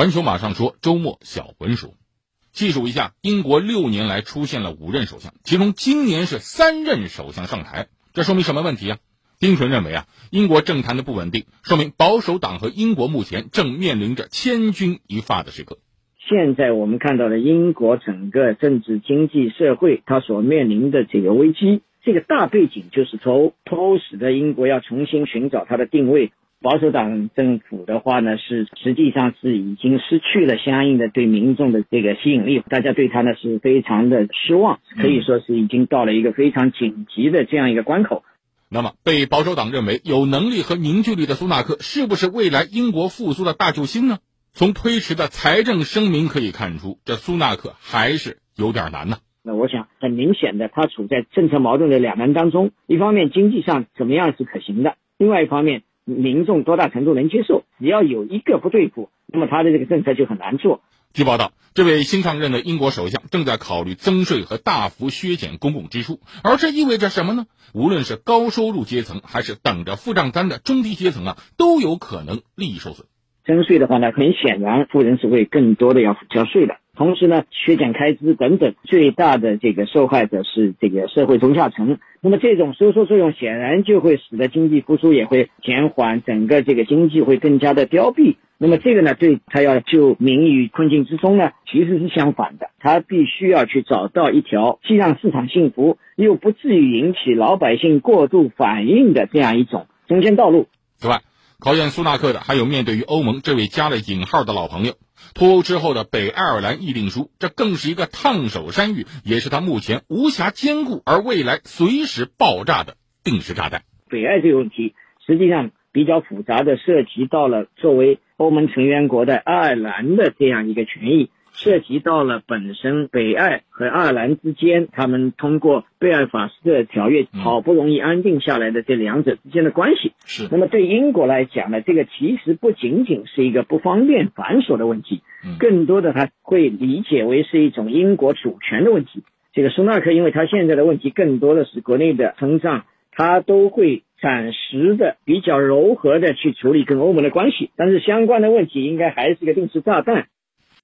环球马上说，周末小文说，细数一下，英国六年来出现了五任首相，其中今年是三任首相上台，这说明什么问题啊？丁纯认为啊，英国政坛的不稳定，说明保守党和英国目前正面临着千钧一发的时刻。现在我们看到的英国整个政治、经济、社会，它所面临的这个危机，这个大背景就是从迫使的英国要重新寻找它的定位。保守党政府的话呢，是实际上是已经失去了相应的对民众的这个吸引力，大家对他呢是非常的失望，可以说是已经到了一个非常紧急的这样一个关口。那么，被保守党认为有能力和凝聚力的苏纳克，是不是未来英国复苏的大救星呢？从推迟的财政声明可以看出，这苏纳克还是有点难呢。那我想，很明显的，他处在政策矛盾的两难当中。一方面，经济上怎么样是可行的；另外一方面，民众多大程度能接受？只要有一个不对付，那么他的这个政策就很难做。据报道，这位新上任的英国首相正在考虑增税和大幅削减公共支出，而这意味着什么呢？无论是高收入阶层，还是等着付账单的中低阶层啊，都有可能利益受损。增税的话呢，很显然富人是会更多的要交税的。同时呢，削减开支等等，最大的这个受害者是这个社会中下层。那么这种收缩作用显然就会使得经济复苏也会减缓，整个这个经济会更加的凋敝。那么这个呢，对他要救民于困境之中呢，其实是相反的。他必须要去找到一条既让市场幸福，又不至于引起老百姓过度反应的这样一种中间道路。此外，考验苏纳克的还有面对于欧盟这位加了引号的老朋友。脱欧之后的北爱尔兰议定书，这更是一个烫手山芋，也是他目前无暇兼顾而未来随时爆炸的定时炸弹。北爱这个问题实际上比较复杂的，涉及到了作为欧盟成员国的爱尔兰的这样一个权益。涉及到了本身北爱和爱尔兰之间，他们通过贝尔法斯特条约好不容易安定下来的这两者之间的关系。是。那么对英国来讲呢，这个其实不仅仅是一个不方便繁琐的问题，更多的他会理解为是一种英国主权的问题。这个苏纳克，因为他现在的问题更多的是国内的通胀，他都会暂时的比较柔和的去处理跟欧盟的关系，但是相关的问题应该还是一个定时炸弹。